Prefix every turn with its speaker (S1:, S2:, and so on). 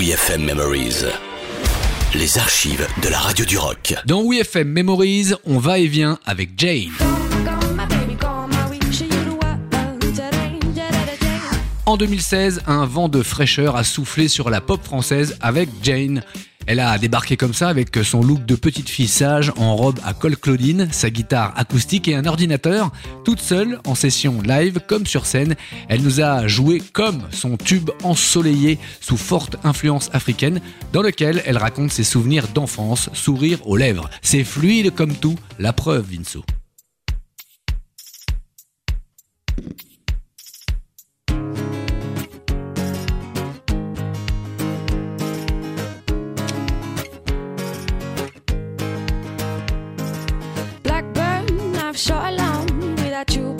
S1: WeFM Memories. Les archives de la radio du rock.
S2: Dans WeFM Memories, on va et vient avec Jane. En 2016, un vent de fraîcheur a soufflé sur la pop française avec Jane. Elle a débarqué comme ça avec son look de petite fille sage en robe à col Claudine, sa guitare acoustique et un ordinateur, toute seule en session live comme sur scène. Elle nous a joué comme son tube ensoleillé sous forte influence africaine dans lequel elle raconte ses souvenirs d'enfance, sourire aux lèvres. C'est fluide comme tout, la preuve Vinceau.
S3: Short along without you,